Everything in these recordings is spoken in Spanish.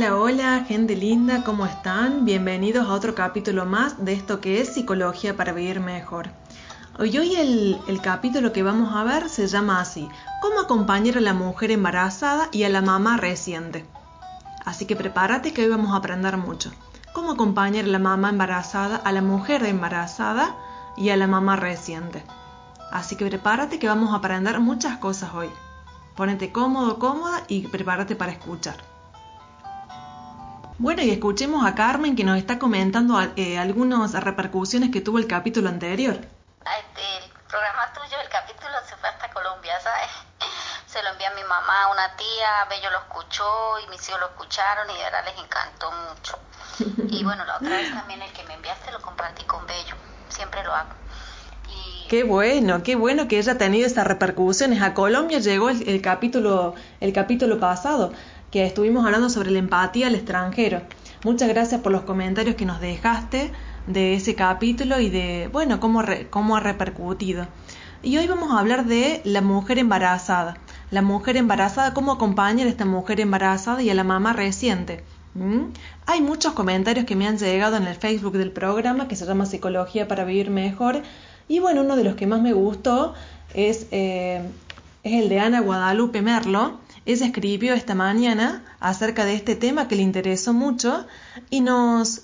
Hola, hola, gente linda, ¿cómo están? Bienvenidos a otro capítulo más de esto que es Psicología para Vivir Mejor. Hoy, hoy el, el capítulo que vamos a ver se llama así, ¿Cómo acompañar a la mujer embarazada y a la mamá reciente? Así que prepárate que hoy vamos a aprender mucho. ¿Cómo acompañar a la mamá embarazada, a la mujer embarazada y a la mamá reciente? Así que prepárate que vamos a aprender muchas cosas hoy. Ponete cómodo, cómoda y prepárate para escuchar. Bueno, y escuchemos a Carmen que nos está comentando eh, algunas repercusiones que tuvo el capítulo anterior. Este, el programa tuyo, el capítulo se fue hasta Colombia, ¿sabes? Se lo envié a mi mamá, a una tía, Bello lo escuchó y mis hijos lo escucharon y de verdad les encantó mucho. Y bueno, la otra vez también el que me enviaste lo compartí con Bello, siempre lo hago. Qué bueno, qué bueno que haya tenido esas repercusiones. A Colombia llegó el, capítulo, el capítulo pasado que estuvimos hablando sobre la empatía al extranjero. Muchas gracias por los comentarios que nos dejaste de ese capítulo y de, bueno, cómo, cómo ha repercutido. Y hoy vamos a hablar de la mujer embarazada. La mujer embarazada, cómo acompañar a esta mujer embarazada y a la mamá reciente. ¿Mm? Hay muchos comentarios que me han llegado en el Facebook del programa que se llama Psicología para Vivir Mejor. Y bueno, uno de los que más me gustó es, eh, es el de Ana Guadalupe Merlo, ella escribió esta mañana acerca de este tema que le interesó mucho y nos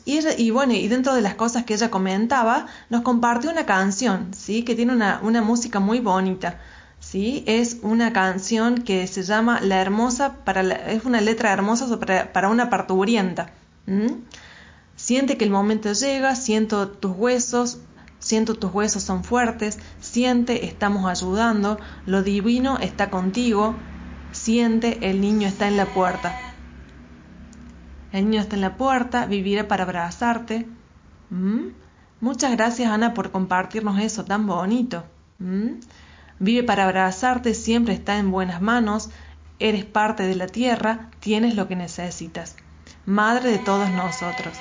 bueno y dentro de las cosas que ella comentaba nos compartió una canción sí que tiene una, música muy bonita sí es una canción que se llama la hermosa para la, es una letra hermosa para, una parturienta siente que el momento llega siento tus huesos Siento tus huesos son fuertes, siente, estamos ayudando, lo divino está contigo, Siente, el niño está en la puerta. El niño está en la puerta, vivirá para abrazarte. ¿Mm? Muchas gracias Ana por compartirnos eso tan bonito. ¿Mm? Vive para abrazarte, siempre está en buenas manos, eres parte de la tierra, tienes lo que necesitas. Madre de todos nosotros.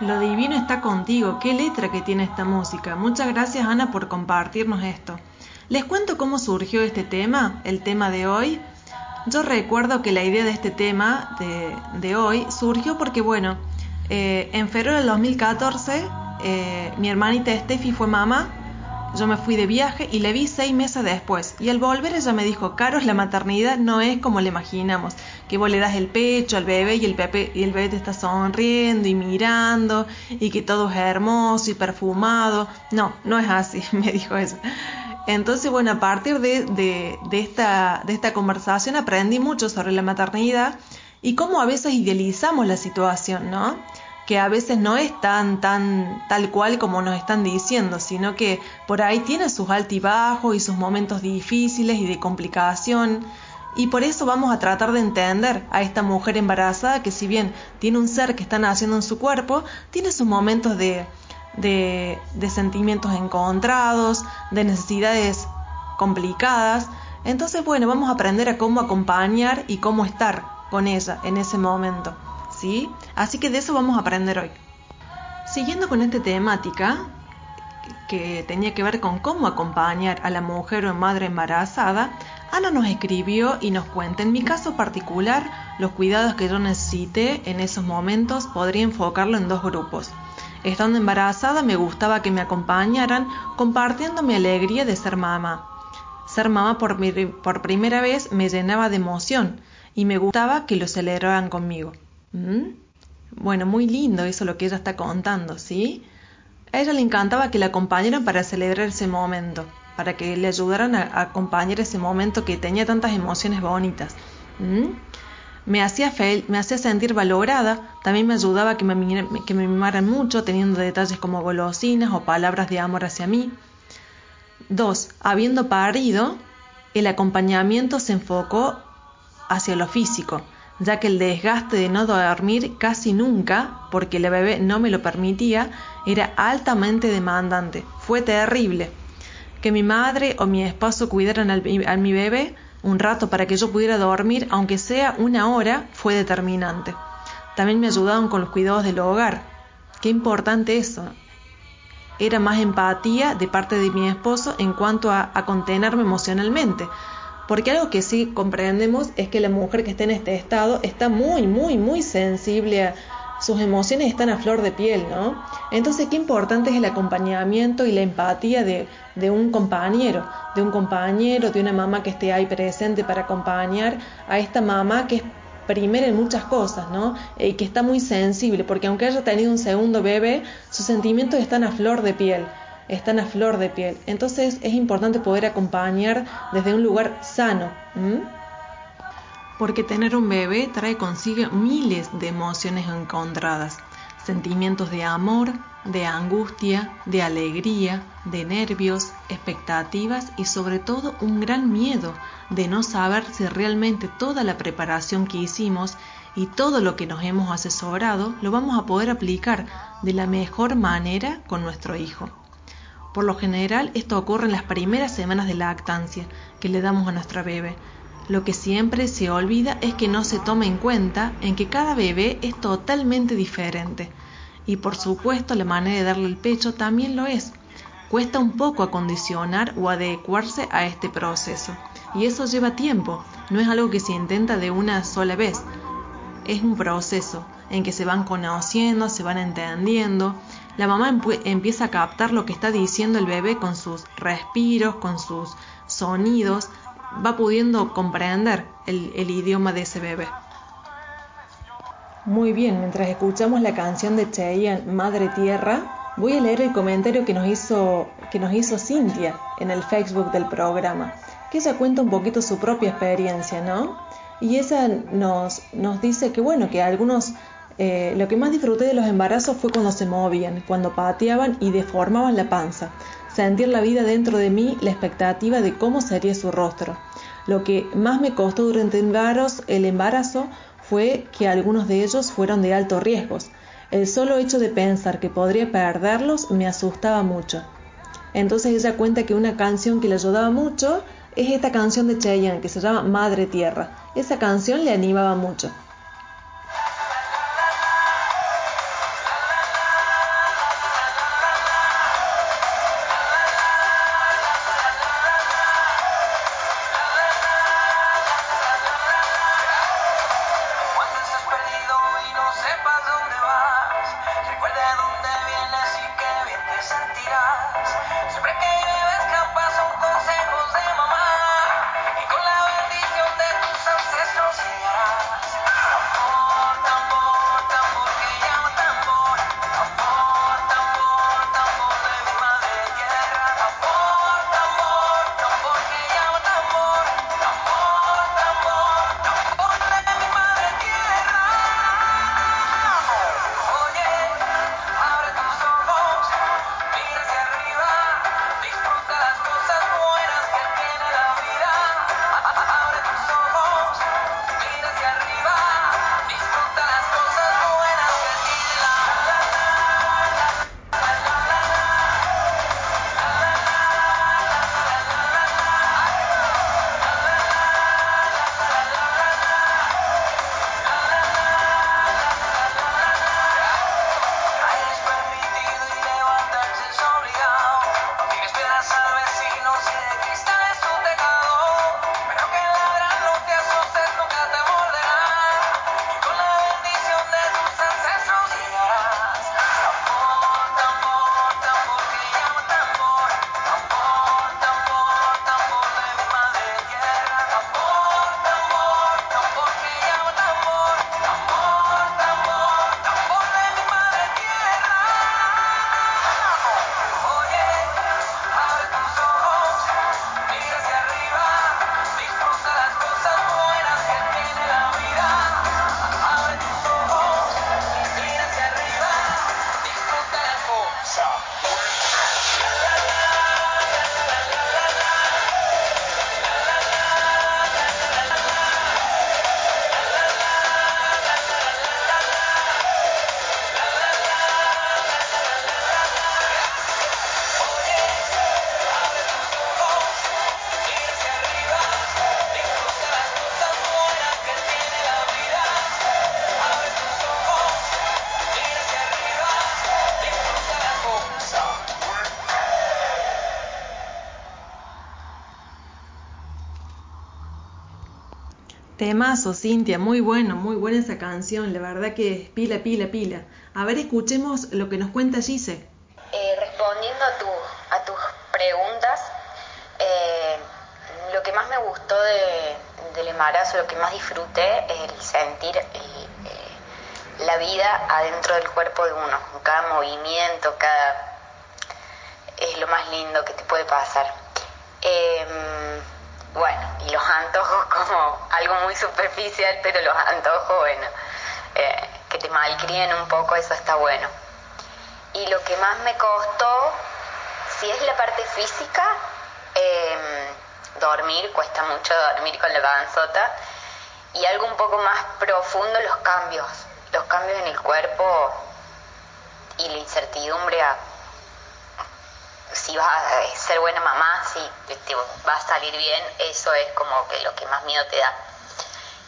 Lo divino está contigo. Qué letra que tiene esta música. Muchas gracias Ana por compartirnos esto. Les cuento cómo surgió este tema, el tema de hoy. Yo recuerdo que la idea de este tema de, de hoy surgió porque, bueno, eh, en febrero del 2014 eh, mi hermanita Steffi fue mamá yo me fui de viaje y le vi seis meses después. Y al volver ella me dijo, Carlos, la maternidad no es como le imaginamos, que vos le das el pecho al bebé y el, bebé y el bebé te está sonriendo y mirando y que todo es hermoso y perfumado. No, no es así, me dijo eso. Entonces, bueno, a partir de, de, de, esta, de esta conversación aprendí mucho sobre la maternidad y cómo a veces idealizamos la situación, ¿no? que a veces no es tan, tan tal cual como nos están diciendo, sino que por ahí tiene sus altibajos y sus momentos difíciles y de complicación. Y por eso vamos a tratar de entender a esta mujer embarazada que si bien tiene un ser que está naciendo en su cuerpo, tiene sus momentos de, de, de sentimientos encontrados, de necesidades complicadas. Entonces, bueno, vamos a aprender a cómo acompañar y cómo estar con ella en ese momento. ¿sí? Así que de eso vamos a aprender hoy. Siguiendo con esta temática, que tenía que ver con cómo acompañar a la mujer o madre embarazada, Ana nos escribió y nos cuenta, en mi caso particular, los cuidados que yo necesité en esos momentos podría enfocarlo en dos grupos. Estando embarazada me gustaba que me acompañaran compartiendo mi alegría de ser mamá. Ser mamá por, primera vez me llenaba de emoción y me gustaba que lo celebraran conmigo. ¿Mm? Bueno, muy lindo eso lo que ella está contando, ¿sí? A ella le encantaba que la acompañaran para celebrar ese momento, para que le ayudaran a, acompañar ese momento que tenía tantas emociones bonitas. Me hacía, me hacía sentir valorada, también me ayudaba que me mimaran mucho, teniendo detalles como golosinas o palabras de amor hacia mí. Dos, habiendo parido, el acompañamiento se enfocó hacia lo físico, ya que el desgaste de no dormir casi nunca, porque la bebé no me lo permitía, era altamente demandante. Fue terrible. Que mi madre o mi esposo cuidaran a mi bebé un rato para que yo pudiera dormir, aunque sea una hora, fue determinante. También me ayudaron con los cuidados del hogar. Qué importante eso. Era más empatía de parte de mi esposo en cuanto a contenerme emocionalmente, porque algo que sí comprendemos es que la mujer que está en este estado está muy, muy, muy sensible sus emociones están a flor de piel, ¿no? Entonces, qué importante es el acompañamiento y la empatía de, de, un compañero, de un compañero, de una mamá que esté ahí presente para acompañar a esta mamá que es primera en muchas cosas, ¿no? Y que está muy sensible, porque aunque haya tenido un segundo bebé, sus sentimientos están a flor de piel están a flor de piel. Entonces es importante poder acompañar desde un lugar sano. Porque tener un bebé trae consigo miles de emociones encontradas. Sentimientos de amor, de angustia, de alegría, de nervios, expectativas y sobre todo un gran miedo de no saber si realmente toda la preparación que hicimos y todo lo que nos hemos asesorado lo vamos a poder aplicar de la mejor manera con nuestro hijo. Por lo general, esto ocurre en las primeras semanas de lactancia que le damos a nuestra bebé. Lo que siempre se olvida es que no se toma en cuenta en que cada bebé es totalmente diferente. Y por supuesto la manera de darle el pecho también lo es. Cuesta un poco acondicionar o adecuarse a este proceso. Y eso lleva tiempo, no es algo que se intenta de una sola vez. Es un proceso en que se van conociendo, se van entendiendo, la mamá empieza a captar lo que está diciendo el bebé con sus respiros, con sus sonidos, va pudiendo comprender el, idioma de ese bebé. Muy bien, mientras escuchamos la canción de Cheyenne, Madre Tierra, voy a leer el comentario que nos hizo, que nos hizo Cintia en el Facebook del programa, que ella cuenta un poquito su propia experiencia, ¿no? Y ella nos, nos dice que bueno, que algunos eh, lo que más disfruté de los embarazos fue cuando se movían, cuando pateaban y deformaban la panza. Sentir la vida dentro de mí, la expectativa de cómo sería su rostro. Lo que más me costó durante el embarazo fue que algunos de ellos fueron de alto riesgo. El solo hecho de pensar que podría perderlos me asustaba mucho. Entonces ella cuenta que una canción que le ayudaba mucho es esta canción de Cheyenne que se llama Madre Tierra. Esa canción le animaba mucho. Temazo, Cintia, muy bueno, muy buena esa canción, la verdad que es pila, pila, pila. A ver, escuchemos lo que nos cuenta Gise. Eh, respondiendo a, tu, a tus preguntas, eh, lo que más me gustó del embarazo, lo que más disfruté, es el sentir eh, la vida adentro del cuerpo de uno, cada movimiento, cada... es lo más lindo que te puede pasar. Bueno, y los antojos como algo muy superficial, pero los antojos, bueno, que te malcríen un poco, eso está bueno. Y lo que más me costó, si es la parte física, eh, dormir, cuesta mucho dormir con la panzota, y algo un poco más profundo, los cambios, los cambios en el cuerpo y la incertidumbre a si vas a ser buena mamá, si te va a salir bien, eso es como que lo que más miedo te da.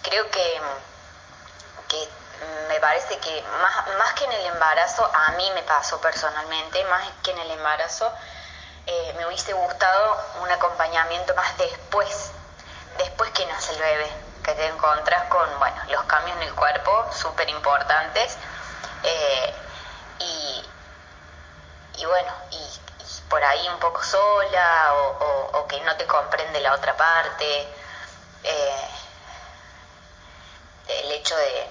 Creo que, que me parece que más, más que en el embarazo, a mí me pasó personalmente, más que en el embarazo, eh, me hubiese gustado un acompañamiento más después, después que nace el bebé, que te encontrás con, bueno, los cambios en el cuerpo súper importantes eh, y, y, bueno, y, por ahí un poco sola o, que no te comprende la otra parte. Eh, el hecho de,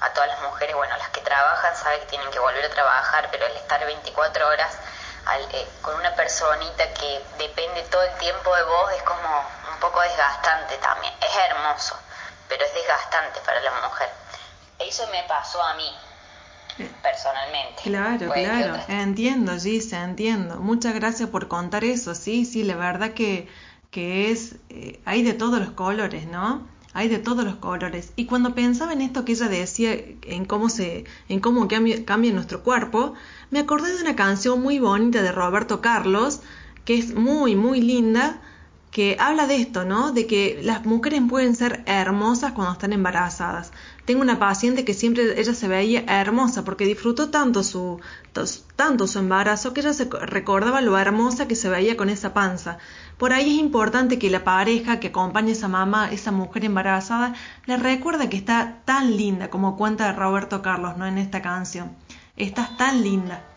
a todas las mujeres, bueno, las que trabajan saben que tienen que volver a trabajar, pero el estar 24 horas eh, con una personita que depende todo el tiempo de vos es como un poco desgastante también. Es hermoso, pero es desgastante para la mujer. Eso me pasó a mí, personalmente. Claro, claro, entiendo, Gise, entiendo. Muchas gracias por contar eso, sí, sí, la verdad que, que es, eh, hay de todos los colores, ¿no? hay de todos los colores. Y cuando pensaba en esto que ella decía, en cómo se, en cómo cambia, cambia nuestro cuerpo, me acordé de una canción muy bonita de Roberto Carlos, que es muy, muy linda, que habla de esto, ¿no? De que las mujeres pueden ser hermosas cuando están embarazadas. Tengo una paciente que siempre ella se veía hermosa porque disfrutó tanto su, tanto su embarazo que ella se recordaba lo hermosa que se veía con esa panza. Por ahí es importante que la pareja que acompañe a esa mamá, esa mujer embarazada, le recuerde que está tan linda como cuenta Roberto Carlos, ¿no? En esta canción. Estás tan linda.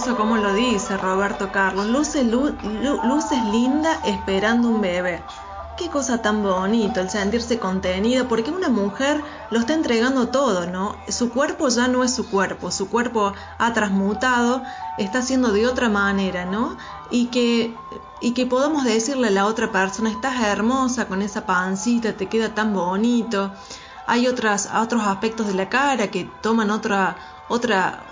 Hermoso como lo dice Roberto Carlos. Luce, lu, luces linda esperando un bebé. Qué cosa tan bonito el sentirse contenido, porque una mujer lo está entregando todo, ¿no? Su cuerpo ya no es su cuerpo, su cuerpo ha transmutado, está siendo de otra manera, ¿no? Y que, y que podamos decirle a la otra persona, estás hermosa con esa pancita, te queda tan bonito. Hay otras, otros aspectos de la cara que toman otra, otra,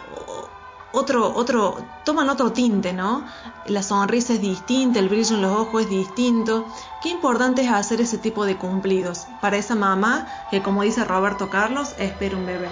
otro, otro, toman otro tinte, ¿no? La sonrisa es distinta, el brillo en los ojos es distinto. Qué importante es hacer ese tipo de cumplidos para esa mamá que, como dice Roberto Carlos, espera un bebé.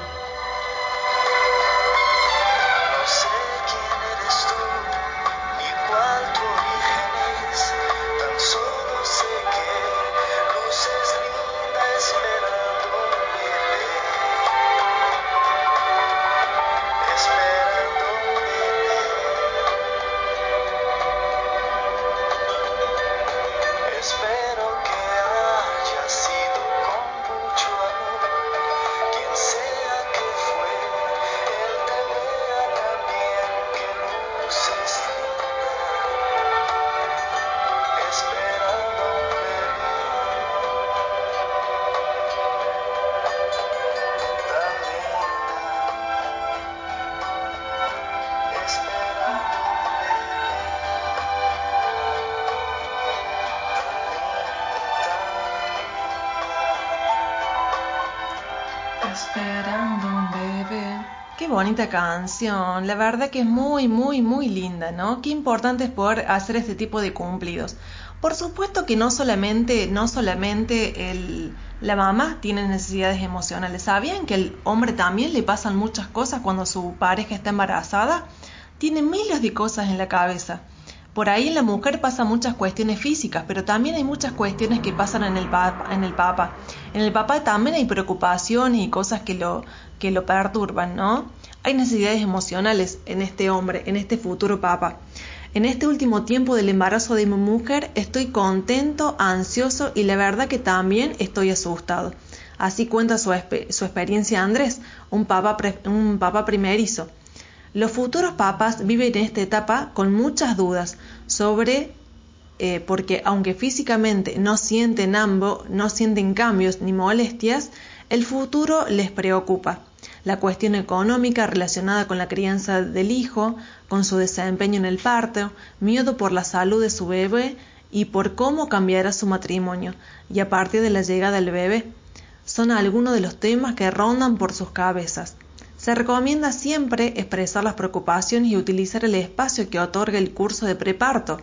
Qué bonita canción, la verdad que es muy, muy, muy linda, ¿no? Qué importante es poder hacer este tipo de cumplidos. Por supuesto que no solamente, no solamente el, la mamá tiene necesidades emocionales. ¿Sabían que el hombre también le pasan muchas cosas cuando su pareja está embarazada? Tiene miles de cosas en la cabeza. Por ahí en la mujer pasan muchas cuestiones físicas, pero también hay muchas cuestiones que pasan en el, papa, en el papa. En el papá también hay preocupaciones y cosas que lo, que lo perturban, ¿no? Hay necesidades emocionales en este hombre, en este futuro papa. En este último tiempo del embarazo de mi mujer estoy contento, ansioso y la verdad que también estoy asustado. Así cuenta su, su experiencia Andrés, un papa, primerizo. Los futuros papas viven en esta etapa con muchas dudas sobre eh, porque aunque físicamente no sienten ambos, no sienten cambios ni molestias, el futuro les preocupa. La cuestión económica relacionada con la crianza del hijo, con su desempeño en el parto, miedo por la salud de su bebé y por cómo cambiará su matrimonio, y a partir de la llegada del bebé, son algunos de los temas que rondan por sus cabezas. Se recomienda siempre expresar las preocupaciones y utilizar el espacio que otorga el curso de preparto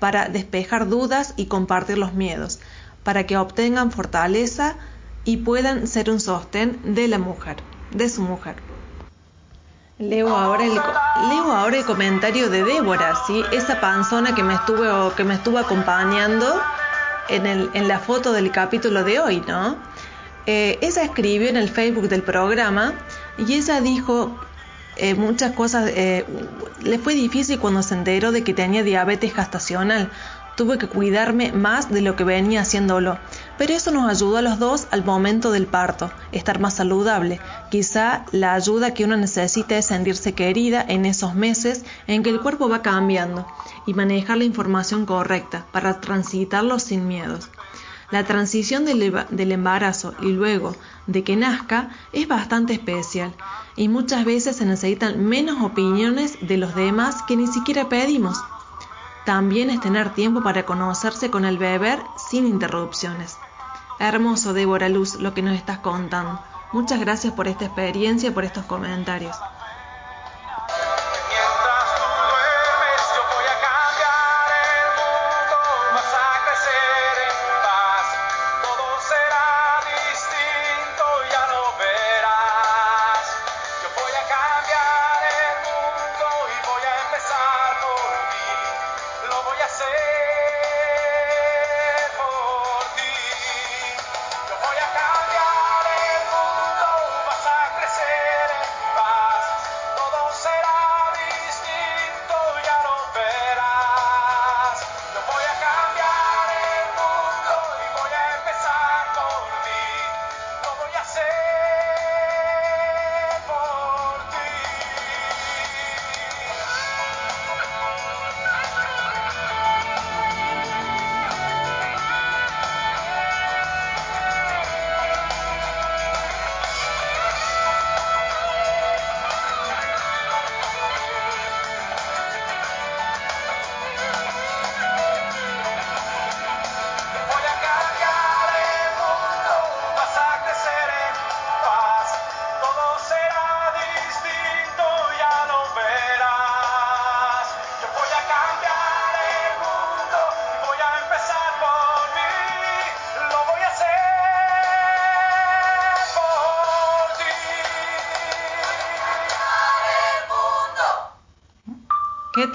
para despejar dudas y compartir los miedos, para que obtengan fortaleza y puedan ser un sostén de la mujer, de su mujer. Leo ahora el, leo ahora el comentario de Débora, ¿sí? esa panzona que me estuvo, que me estuvo acompañando en, el, en la foto del capítulo de hoy, ¿no? Eh, ella escribió en el Facebook del programa y ella dijo eh, muchas cosas, eh, le fue difícil cuando se enteró de que tenía diabetes gestacional. Tuve que cuidarme más de lo que venía haciéndolo. Pero eso nos ayudó a los dos al momento del parto, estar más saludable. Quizá la ayuda que uno necesita es sentirse querida en esos meses en que el cuerpo va cambiando y manejar la información correcta para transitarlo sin miedos. La transición del, embarazo y luego de que nazca es bastante especial y muchas veces se necesitan menos opiniones de los demás que ni siquiera pedimos. También es tener tiempo para conocerse con el bebé sin interrupciones. Hermoso, Débora Luz, lo que nos estás contando. Muchas gracias por esta experiencia y por estos comentarios.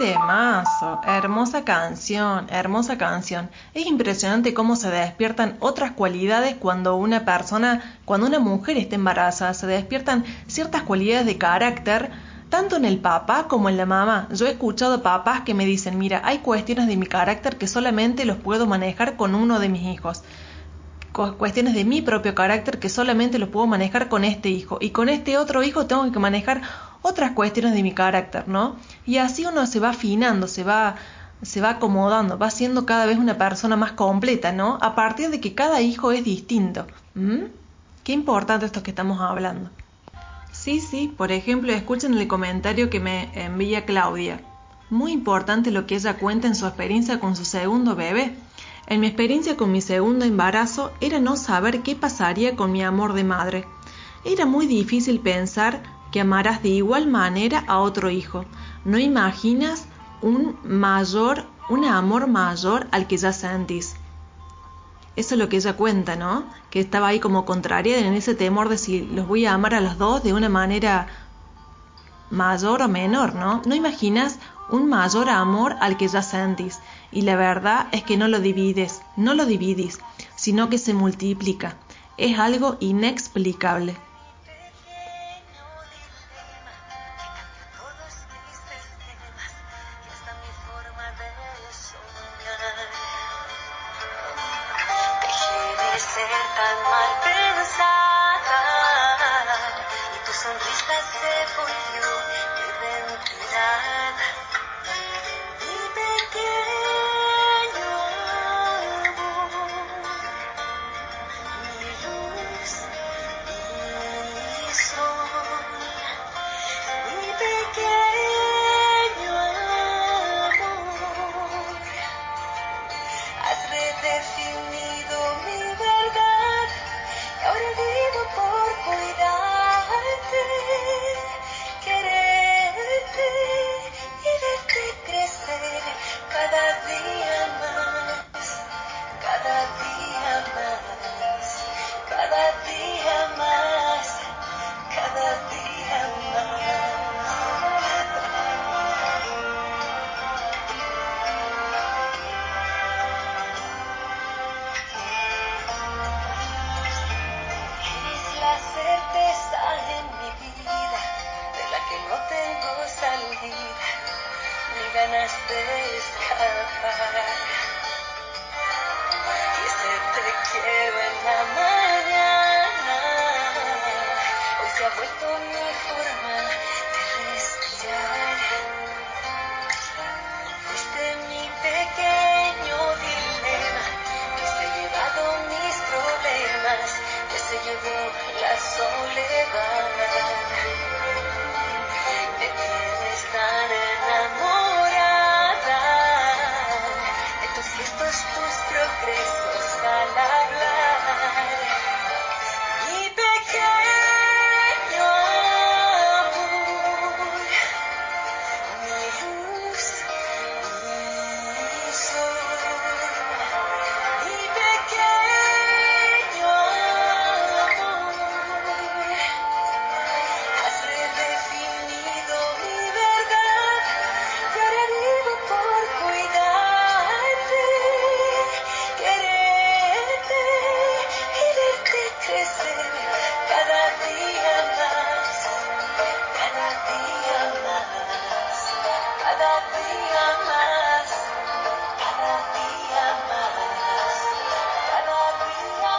Hermosa canción, hermosa canción. Es impresionante cómo se despiertan otras cualidades cuando una persona, cuando una mujer está embarazada, se despiertan ciertas cualidades de carácter, tanto en el papá como en la mamá. Yo he escuchado papás que me dicen, mira, hay cuestiones de mi carácter que solamente los puedo manejar con uno de mis hijos. Cuestiones de mi propio carácter que solamente los puedo manejar con este hijo. Y con este otro hijo tengo que manejar otras cuestiones de mi carácter, ¿no? Y así uno se va afinando, se va, se va acomodando, va siendo cada vez una persona más completa, ¿no? A partir de que cada hijo es distinto. Qué importante esto que estamos hablando. Sí, sí, por ejemplo, escuchen el comentario que me envía Claudia. Muy importante lo que ella cuenta en su experiencia con su segundo bebé. En mi experiencia con mi segundo embarazo era no saber qué pasaría con mi amor de madre. Era muy difícil pensar que amarás de igual manera a otro hijo. No imaginas un mayor, un amor mayor al que ya sentís. Eso es lo que ella cuenta, ¿no? Que estaba ahí como contraria en ese temor de si los voy a amar a los dos de una manera mayor o menor, ¿no? No imaginas un mayor amor al que ya sentís. Y la verdad es que no lo divides, no lo dividís, sino que se multiplica. Es algo inexplicable.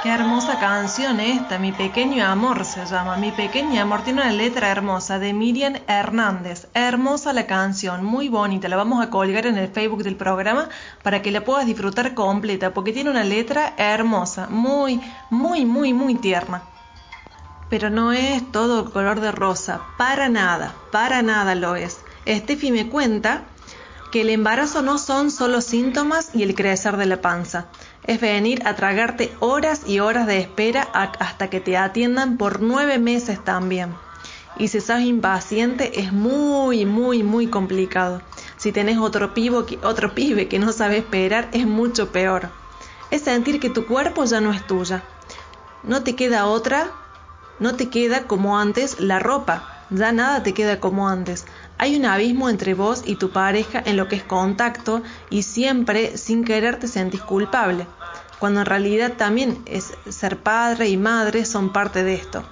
Qué hermosa canción esta, Mi Pequeño Amor se llama. Mi Pequeño Amor tiene una letra hermosa de Miriam Hernández. Hermosa la canción, muy bonita. La vamos a colgar en el Facebook del programa para que la puedas disfrutar completa, porque tiene una letra hermosa, muy, muy, muy, muy tierna. Pero no es todo color de rosa, para nada, para nada lo es. Steffi me cuenta que el embarazo no son solo síntomas y el crecer de la panza es venir a tragarte horas y horas de espera hasta que te atiendan por nueve meses también. Y si sos impaciente es muy, muy, muy complicado. Si tenés otro, pivo, otro pibe que no sabe esperar es mucho peor. Es sentir que tu cuerpo ya no es tuya. No te queda otra, no te queda como antes la ropa. Ya nada te queda como antes. Hay un abismo entre vos y tu pareja en lo que es contacto y siempre sin querer te sentís culpable, cuando en realidad también es ser padre y madre son parte de esto.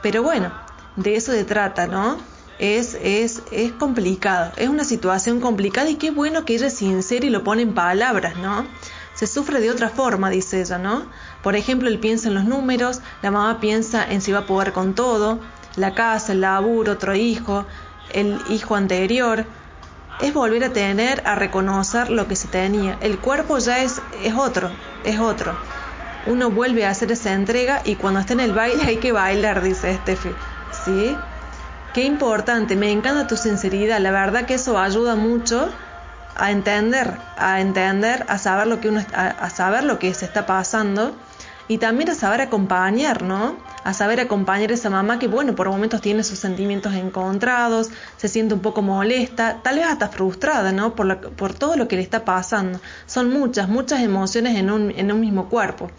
Pero bueno, de eso se trata, ¿no? Es, es, es complicado, es una situación complicada y qué bueno que ella es sincera y lo pone en palabras, ¿no? Se sufre de otra forma, dice ella, ¿no? Por ejemplo, él piensa en los números, la mamá piensa en si va a poder con todo, la casa, el laburo, otro hijo, el hijo anterior. Es volver a tener, a reconocer lo que se tenía. El cuerpo ya es, es otro, es otro. Uno vuelve a hacer esa entrega y cuando está en el baile hay que bailar, dice Steffi. ¿Sí? Qué importante, me encanta tu sinceridad, la verdad que eso ayuda mucho a entender, a entender, a saber lo que uno a, saber lo que se está pasando y también a saber acompañar, ¿no? A saber acompañar a esa mamá que, bueno, por momentos tiene sus sentimientos encontrados, se siente un poco molesta, tal vez hasta frustrada, ¿no? Por, por todo lo que le está pasando. Son muchas, muchas emociones en un, en un mismo cuerpo.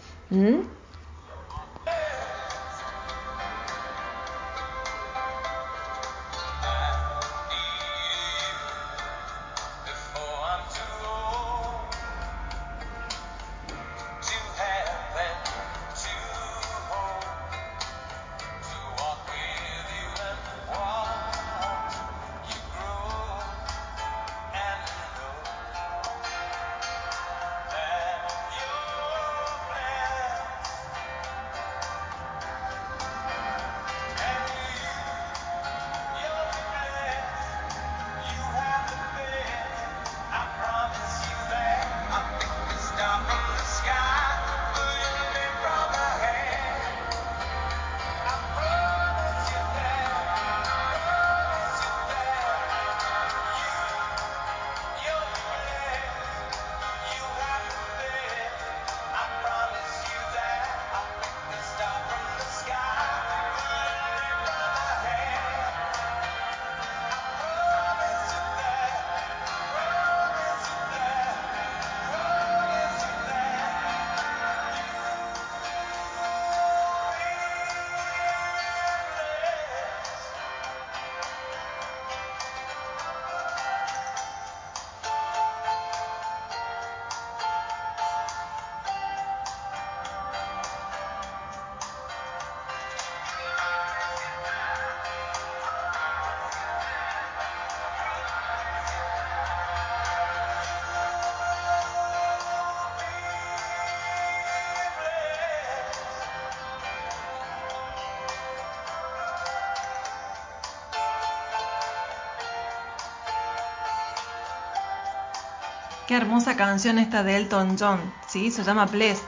Qué hermosa canción esta de Elton John, ¿sí? Se llama Blessed.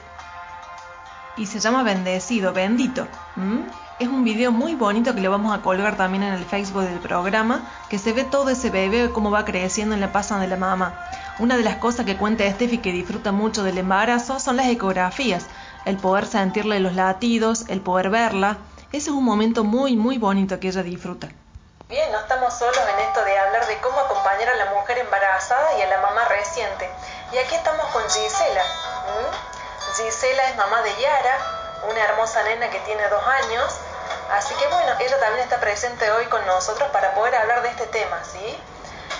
Y se llama Bendecido, bendito. Es un video muy bonito que lo vamos a colgar también en el Facebook del programa, que se ve todo ese bebé cómo va creciendo en la pasa de la mamá. Una de las cosas que cuenta Steffi que disfruta mucho del embarazo son las ecografías, el poder sentirle los latidos, el poder verla. Ese es un momento muy, muy bonito que ella disfruta. Estamos solos en esto de hablar de cómo acompañar a la mujer embarazada y a la mamá reciente. Y aquí estamos con Gisela. Gisela es mamá de Yara, una hermosa nena que tiene dos años. Así que bueno, ella también está presente hoy con nosotros para poder hablar de este tema, ¿sí?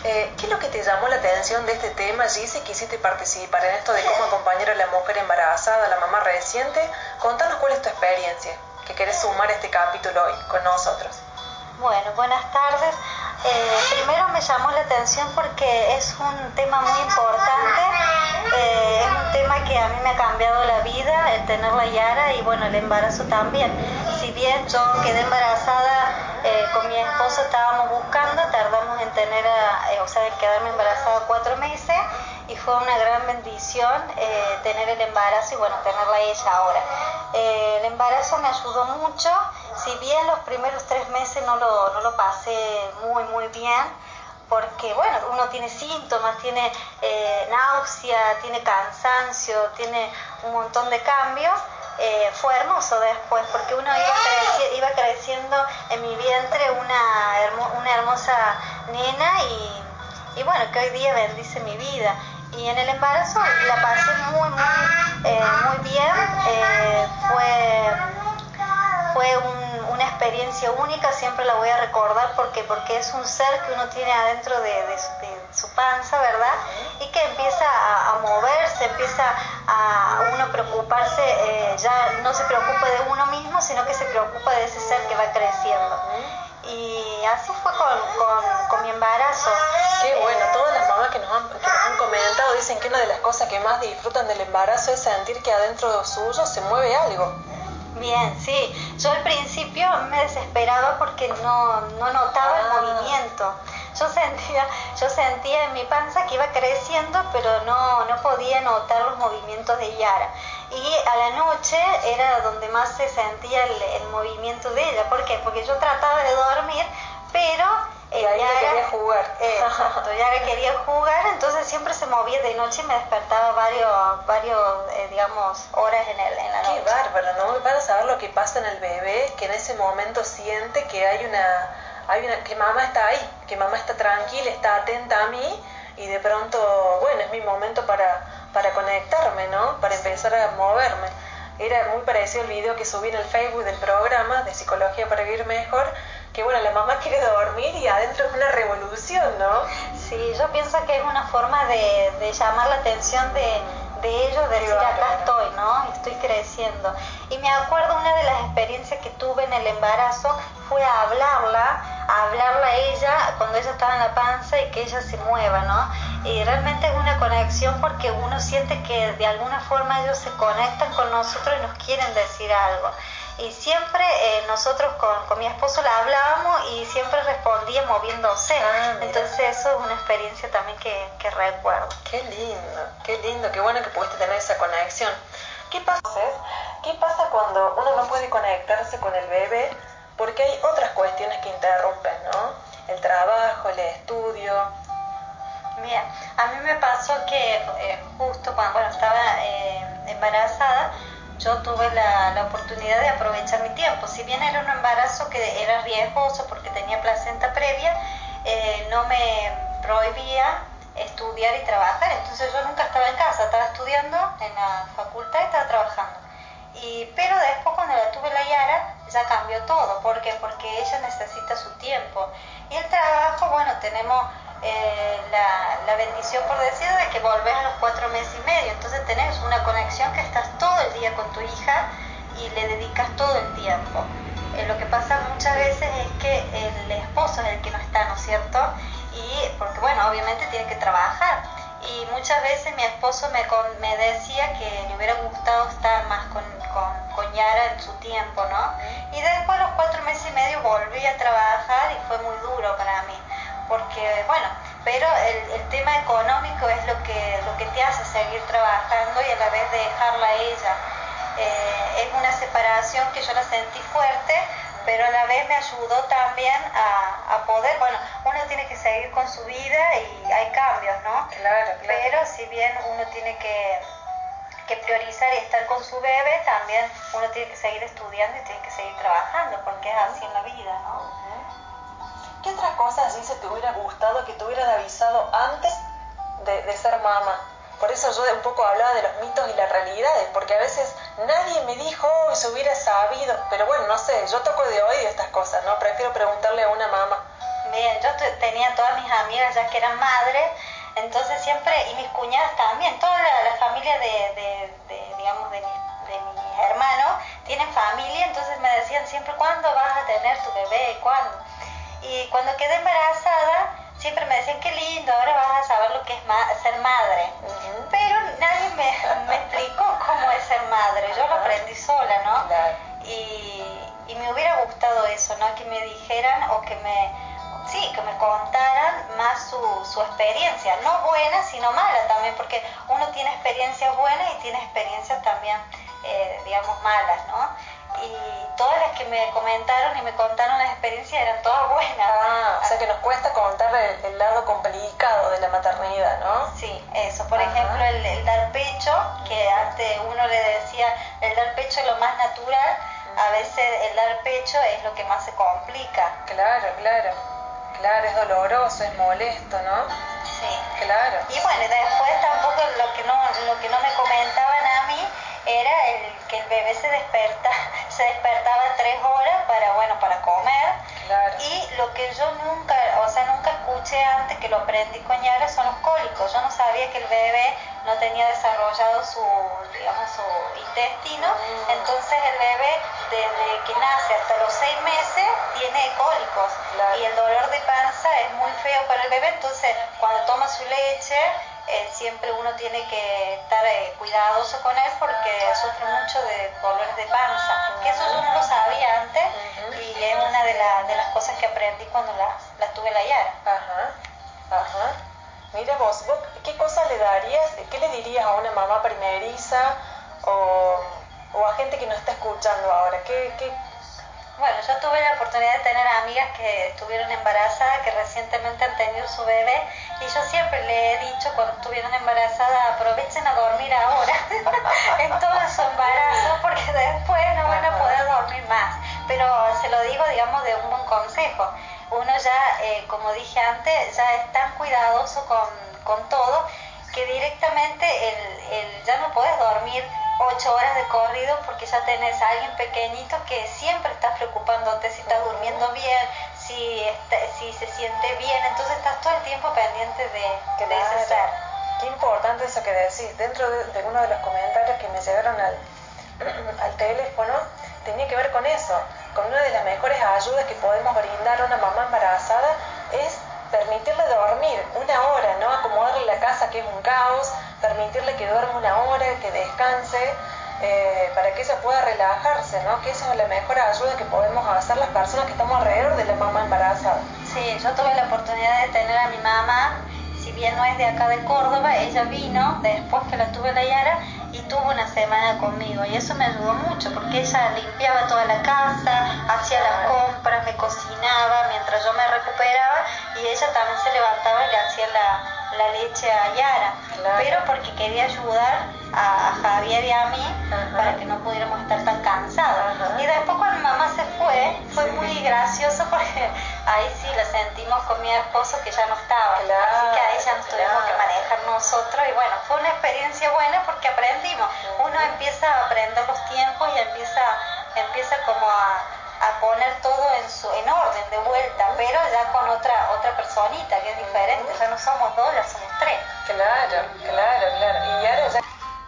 Eh, ¿Qué es lo que te llamó la atención de este tema, Gise? ¿Quisiste participar en esto de cómo acompañar a la mujer embarazada, a la mamá reciente? Contanos cuál es tu experiencia, que querés sumar este capítulo hoy con nosotros. Bueno, buenas tardes. Eh, primero me llamó la atención porque es un tema muy importante, eh, es un tema que a mí me ha cambiado la vida, el tener la Yara y bueno, el embarazo también. Si bien yo quedé embarazada eh, con mi esposo, estábamos buscando, tardamos en tener, o sea, en quedarme embarazada cuatro meses y fue una gran bendición tener el embarazo y bueno, tenerla ella ahora. el embarazo me ayudó mucho si bien los primeros tres meses no lo, pasé muy, muy bien, porque bueno, uno tiene síntomas, tiene eh, náusea, tiene cansancio, tiene un montón de cambios, eh, fue hermoso después, porque uno iba, iba creciendo en mi vientre una, una hermosa nena y, bueno, que hoy día bendice mi vida. Y en el embarazo la pasé muy, muy, eh, muy bien, fue, fue un una experiencia única, siempre la voy a recordar porque, porque es un ser que uno tiene adentro de, su panza, ¿verdad? Y que empieza a, moverse, empieza a uno preocuparse, eh, ya no se preocupa de uno mismo, sino que se preocupa de ese ser que va creciendo. Y así fue con, con, mi embarazo. Qué bueno, todas las mamás que nos, han, que nos han comentado dicen que una de las cosas que más disfrutan del embarazo es sentir que adentro suyo se mueve algo. Bien, sí. Yo al principio me desesperaba porque no, no notaba el ah. movimiento. Yo sentía, yo sentía en mi panza que iba creciendo, pero no, no podía notar los movimientos de Yara. Y a la noche era donde más se sentía el, el movimiento de ella. ¿Por qué? Porque yo trataba de dormir, pero y ahí quería jugar. Exacto, Yara quería jugar, entonces siempre se movía de noche y me despertaba varios, varios eh, digamos, horas en, el, en la noche. Qué bárbaro, ¿no? Me pasa saber lo que pasa en el bebé, que en ese momento siente que hay una, hay una, que mamá está ahí, que mamá está tranquila, está atenta a mí y de pronto, bueno, es mi momento para, para conectarme, ¿no? Para empezar a moverme. Era muy parecido el video que subí en el Facebook del programa de Psicología para Vivir Mejor, que bueno, la mamá quiere dormir y adentro es una revolución, ¿no? Sí, yo pienso que es una forma de, de llamar la atención de, de ellos, de decir acá estoy, ¿no? Estoy creciendo. Y me acuerdo una de las experiencias que tuve en el embarazo fue a hablarla, a hablarla a ella cuando ella estaba en la panza y que ella se mueva, ¿no? Y realmente es una conexión porque uno siente que de alguna forma ellos se conectan con nosotros y nos quieren decir algo y siempre eh, nosotros con, mi esposo la hablábamos y siempre respondía moviéndose. Ah, Entonces eso es una experiencia también que, que, recuerdo. Qué lindo, qué lindo, qué bueno que pudiste tener esa conexión. ¿Qué pasa? ¿Qué pasa cuando uno no puede conectarse con el bebé? Porque hay otras cuestiones que interrumpen, ¿no? El trabajo, el estudio. Bien, a mí me pasó que eh, justo cuando estaba eh, embarazada, yo tuve la, la, oportunidad de aprovechar mi tiempo. Si bien era un embarazo que era riesgoso porque tenía placenta previa, eh, no me prohibía estudiar y trabajar. Entonces yo nunca estaba en casa, estaba estudiando en la facultad y estaba trabajando. Y, pero después cuando la tuve la Yara, ya cambió todo. ¿Por qué? Porque ella necesita su tiempo. Y el trabajo, bueno, tenemos eh, la, la, bendición, por decir, de que volvés a los cuatro meses y medio. Entonces tenés una conexión que estás todo el día con tu hija y le dedicas todo el tiempo. Eh, lo que pasa muchas veces es que el esposo es el que no está, ¿no es cierto? Y porque, bueno, obviamente tiene que trabajar. Y muchas veces mi esposo me, me decía que le hubiera gustado estar más con, con, con Yara en su tiempo, ¿no? Y después, a los cuatro meses y medio, volví a trabajar y fue muy duro para mí porque bueno, pero el, el, tema económico es lo que, lo que te hace seguir trabajando y a la vez dejarla a ella. Eh, es una separación que yo la sentí fuerte, pero a la vez me ayudó también a, a, poder, bueno, uno tiene que seguir con su vida y hay cambios, ¿no? Claro, claro. Pero si bien uno tiene que, que priorizar y estar con su bebé, también uno tiene que seguir estudiando y tiene que seguir trabajando, porque es así en la vida, ¿no? ¿Qué otras cosas dice te hubiera gustado que te hubieran avisado antes de, ser mamá? Por eso yo un poco hablaba de los mitos y las realidades, porque a veces nadie me dijo, oh, se hubiera sabido, pero bueno, no sé, yo toco de oído estas cosas, ¿no? Prefiero preguntarle a una mamá. Bien, yo tenía todas mis amigas ya que eran madres, entonces siempre, y mis cuñadas también, toda la, familia de, digamos, de, de mis hermanos tienen familia, entonces me decían siempre, ¿cuándo vas a tener tu bebé? ¿Cuándo? Y cuando quedé embarazada, siempre me decían, qué lindo, ahora vas a saber lo que es ser madre. Pero nadie me, explicó cómo es ser madre, yo lo aprendí sola, ¿no? Y, y, me hubiera gustado eso, ¿no? Que me dijeran o que me, sí, que me contaran más su, su experiencia, no buena, sino mala también, porque uno tiene experiencias buenas y tiene experiencias también, eh, digamos, malas, ¿no? Y todas las que me comentaron y me contaron las experiencias eran todas buenas. Ah, o sea que nos cuesta contar el, lado complicado de la maternidad, ¿no? Sí, eso. Por ejemplo, el, dar pecho, que antes uno le decía el dar pecho es lo más natural, a veces el dar pecho es lo que más se complica. Claro, claro. Claro, es doloroso, es molesto, ¿no? Sí. Claro. Y bueno, después tampoco lo que no, lo que no me comentaban a mí era el que el bebé se desperta, se despertaba tres horas para, bueno, para comer. Y lo que yo nunca, o sea, nunca escuché antes que lo aprendí con Yara son los cólicos. Yo no sabía que el bebé no tenía desarrollado su, digamos, su intestino. Mm. Entonces el bebé, desde que nace hasta los seis meses, tiene cólicos. Y el dolor de panza es muy feo para el bebé. Entonces, cuando toma su leche, eh, siempre uno tiene que estar eh, cuidadoso con él porque sufre mucho de dolores de panza, que eso yo no lo sabía antes y es una de, de, las cosas que aprendí cuando la, la tuve la Yara. Ajá, ajá. Mira vos, ¿qué cosa le darías, qué le dirías a una mamá primeriza o, o a gente que no está escuchando ahora? ¿Qué, qué, bueno, yo tuve la oportunidad de tener amigas que estuvieron embarazadas, que recientemente han tenido su bebé, y yo siempre le he dicho cuando estuvieron embarazadas, aprovechen a dormir ahora, en todo su embarazo, porque después no van a poder dormir más. Pero se lo digo, digamos, de un buen consejo. Uno ya, eh, como dije antes, ya es tan cuidadoso con, con todo que directamente el, el, ya no puedes dormir ocho horas de corrido porque ya tenés a alguien pequeñito que siempre está preocupándote si está durmiendo bien, si, si se siente bien, entonces estás todo el tiempo pendiente de, de ese ser. Qué importante eso que decís. Dentro de, uno de los comentarios que me llegaron al, al teléfono, tenía que ver con eso, con una de las mejores ayudas que podemos brindar a una mamá embarazada es permitirle dormir una hora, ¿no? Acomodarle la casa que es un caos, permitirle que duerma una hora, que descanse, eh, para que ella pueda relajarse, ¿no? Que esa es la mejor ayuda que podemos hacer las personas que estamos alrededor de la mamá embarazada. Sí, yo tuve la oportunidad de tener a mi mamá, si bien no es de acá de Córdoba, ella vino después que la tuve la Yara y tuvo una semana conmigo y eso me ayudó mucho porque ella limpiaba toda la casa, hacía las compras, me cocinaba mientras yo me recuperaba y ella también se levantaba y le hacía la, leche a Yara, pero porque quería ayudar a, Javier y a mí para que no pudiéramos estar tan cansados. Y después cuando mamá se fue, fue muy gracioso porque ahí sí la sentimos con mi esposo que ya no estaba, así que ahí ya nos tuvimos que manejar nosotros. Y bueno, fue una experiencia buena porque aprendimos, uno empieza a aprender los tiempos y empieza, empieza como a, a poner todo en su en orden de vuelta, pero ya con otra otra personita que es diferente, ya no somos dos, ya somos tres. Claro, claro, claro. Y ahora ya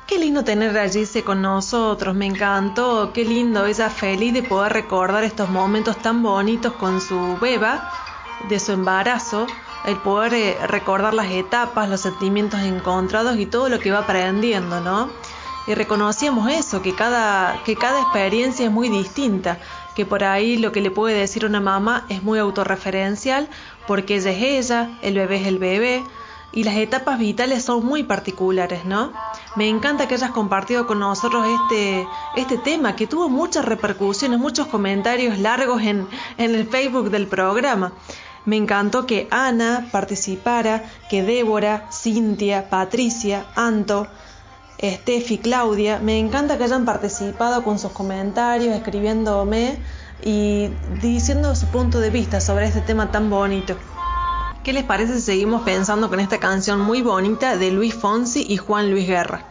Qué lindo tener a Gise con nosotros, me encantó, qué lindo, ella feliz de poder recordar estos momentos tan bonitos con su beba, de su embarazo, el poder eh, recordar las etapas, los sentimientos encontrados y todo lo que va aprendiendo, ¿no? Y reconocíamos eso, que cada, que cada experiencia es muy distinta, que por ahí lo que le puede decir una mamá es muy autorreferencial, porque ella es ella, el bebé es el bebé, y las etapas vitales son muy particulares, ¿no? Me encanta que hayas compartido con nosotros este, este tema que tuvo muchas repercusiones, muchos comentarios largos en, en el Facebook del programa. Me encantó que Ana participara, que Débora, Cintia, Patricia, Anto, Steffi, Claudia, me encanta que hayan participado con sus comentarios, escribiéndome y diciendo su punto de vista sobre este tema tan bonito. ¿Qué les parece si seguimos pensando con esta canción muy bonita de Luis Fonsi y Juan Luis Guerra?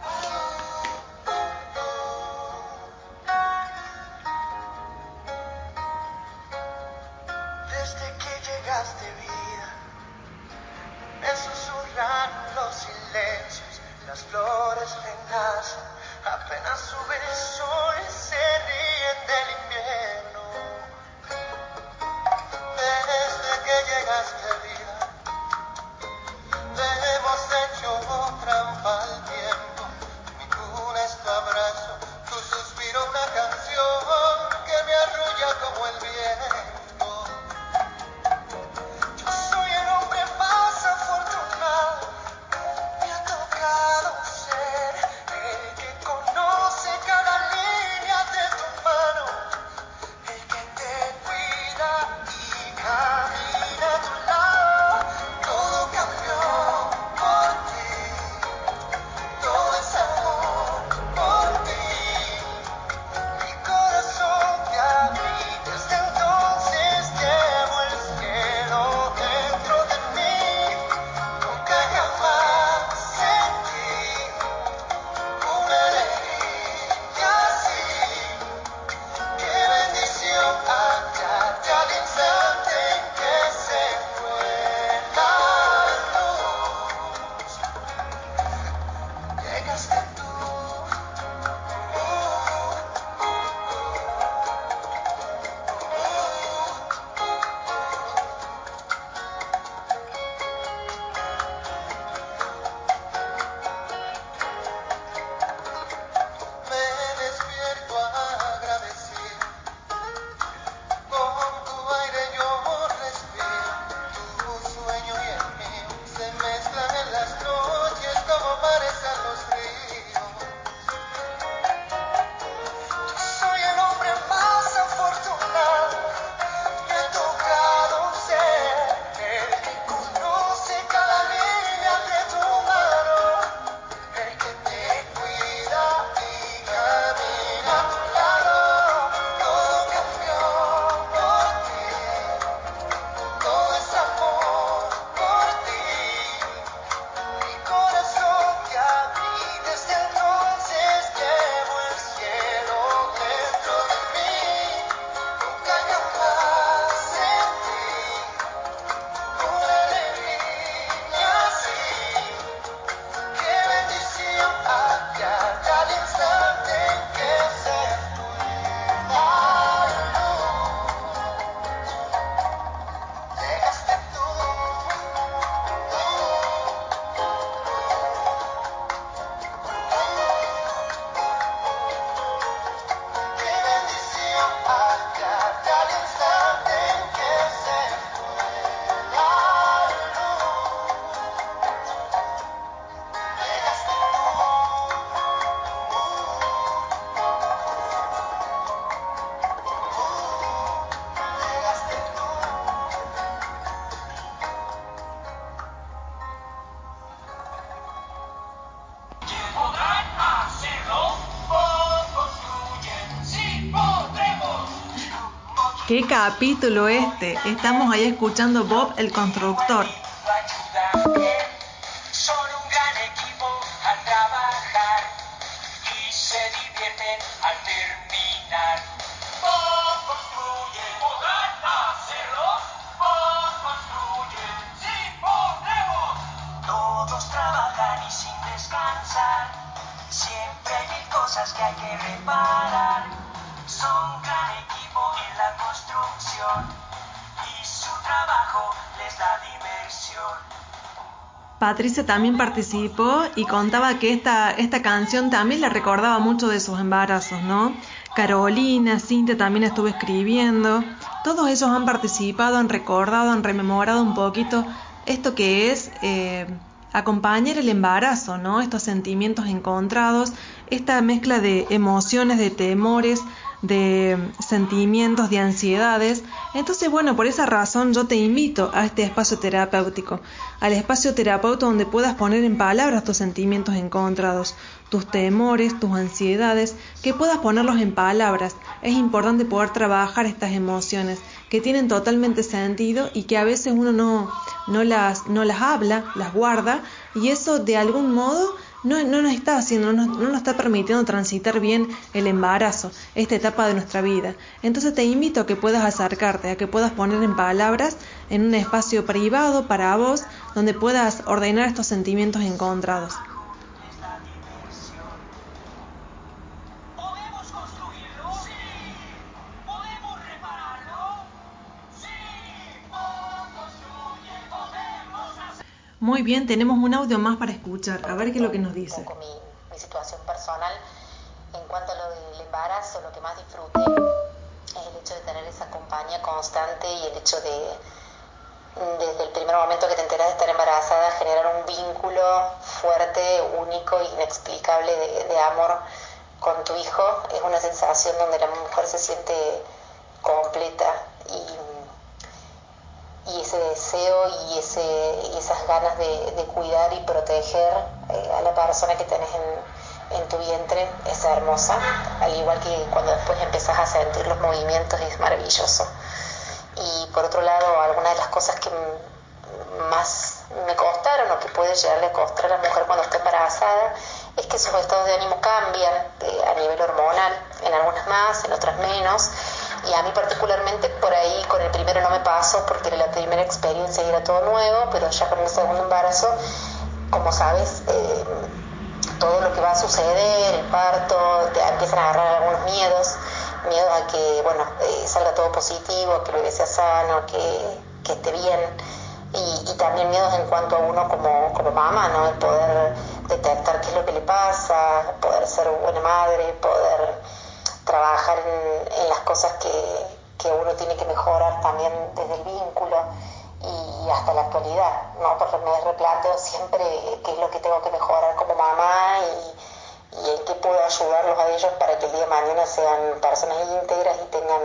Qué capítulo este. Estamos ahí escuchando Bob el constructor. Patricia también participó y contaba que esta, esta canción también le recordaba mucho de sus embarazos, ¿no? Carolina, Cintia también estuvo escribiendo. Todos ellos han participado, han recordado, han rememorado un poquito esto que es eh, acompañar el embarazo, ¿no? Estos sentimientos encontrados, esta mezcla de emociones, de temores, de sentimientos, de ansiedades. Entonces, bueno, por esa razón yo te invito a este espacio terapéutico, al espacio terapéutico donde puedas poner en palabras tus sentimientos encontrados, tus temores, tus ansiedades, que puedas ponerlos en palabras. Es importante poder trabajar estas emociones que tienen totalmente sentido y que a veces uno no, no, las, no las habla, las guarda y eso de algún modo no, no nos está haciendo, no, no, nos está permitiendo transitar bien el embarazo, esta etapa de nuestra vida. Entonces te invito a que puedas acercarte, a que puedas poner en palabras en un espacio privado para vos, donde puedas ordenar estos sentimientos encontrados. Muy bien, tenemos un audio más para escuchar. A ver qué es lo que nos dice. Un poco mi, situación personal. En cuanto a lo del embarazo, lo que más disfruté es el hecho de tener esa compañía constante y el hecho de, desde el primer momento que te enteras de estar embarazada, generar un vínculo fuerte, único, inexplicable de, de amor con tu hijo. Es una sensación donde la mujer se siente completa y, y ese deseo y, ese, y esas ganas de, de cuidar y proteger eh, a la persona que tenés en, tu vientre es hermosa, al igual que cuando después empezás a sentir los movimientos es maravilloso. Y por otro lado, algunas de las cosas que más me costaron o que puede llegarle a costar a la mujer cuando está embarazada es que sus estados de ánimo cambian eh, a nivel hormonal, en algunas más, en otras menos. Y a mí particularmente por ahí con el primero no me pasó porque la primera experiencia era todo nuevo, pero ya con el segundo embarazo, como sabes, eh, todo lo que va a suceder, el parto, te empiezan a agarrar algunos miedos, miedo a que, bueno, eh, salga todo positivo, que el bebé sea sano, que, que esté bien, y, y también miedos en cuanto a uno como, como mamá, ¿no? El poder detectar qué es lo que le pasa, poder ser buena madre, poder trabajar en, las cosas que, que uno tiene que mejorar también desde el vínculo y hasta la actualidad, ¿no? Porque me replanteo siempre qué es lo que tengo que mejorar como mamá y, en qué puedo ayudarlos a ellos para que el día de mañana sean personas íntegras y tengan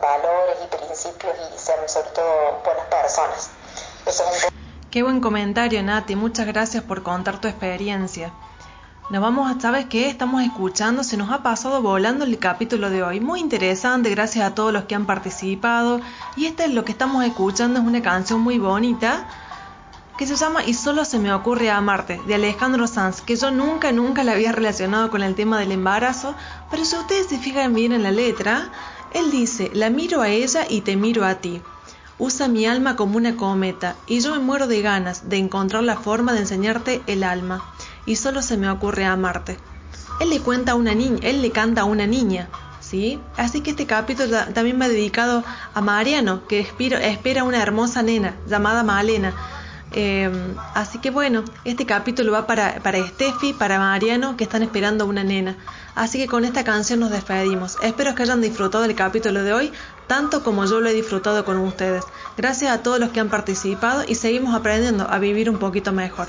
valores y principios y sean sobre todo buenas personas. Qué buen comentario, Nati. Muchas gracias por contar tu experiencia. Nos vamos a, ¿sabes qué? Estamos escuchando, se nos ha pasado volando el capítulo de hoy. Muy interesante, gracias a todos los que han participado. Y este es lo que estamos escuchando, es una canción muy bonita que se llama Y solo se me ocurre amarte, de Alejandro Sanz, que yo nunca, nunca la había relacionado con el tema del embarazo, pero si ustedes se fijan bien en la letra, él dice, la miro a ella y te miro a ti. Usa mi alma como una cometa, y yo me muero de ganas de encontrar la forma de enseñarte el alma, y solo se me ocurre amarte. Él le cuenta a una niña, él le canta a una niña, ¿sí? Así que este capítulo ta- también va dedicado a Mariano, que espera, espera una hermosa nena llamada Malena. Eh, así que bueno, este capítulo va para, para Steffi, para Mariano, que están esperando una nena. Así que con esta canción nos despedimos. Espero que hayan disfrutado del capítulo de hoy, tanto como yo lo he disfrutado con ustedes. Gracias a todos los que han participado y seguimos aprendiendo a vivir un poquito mejor.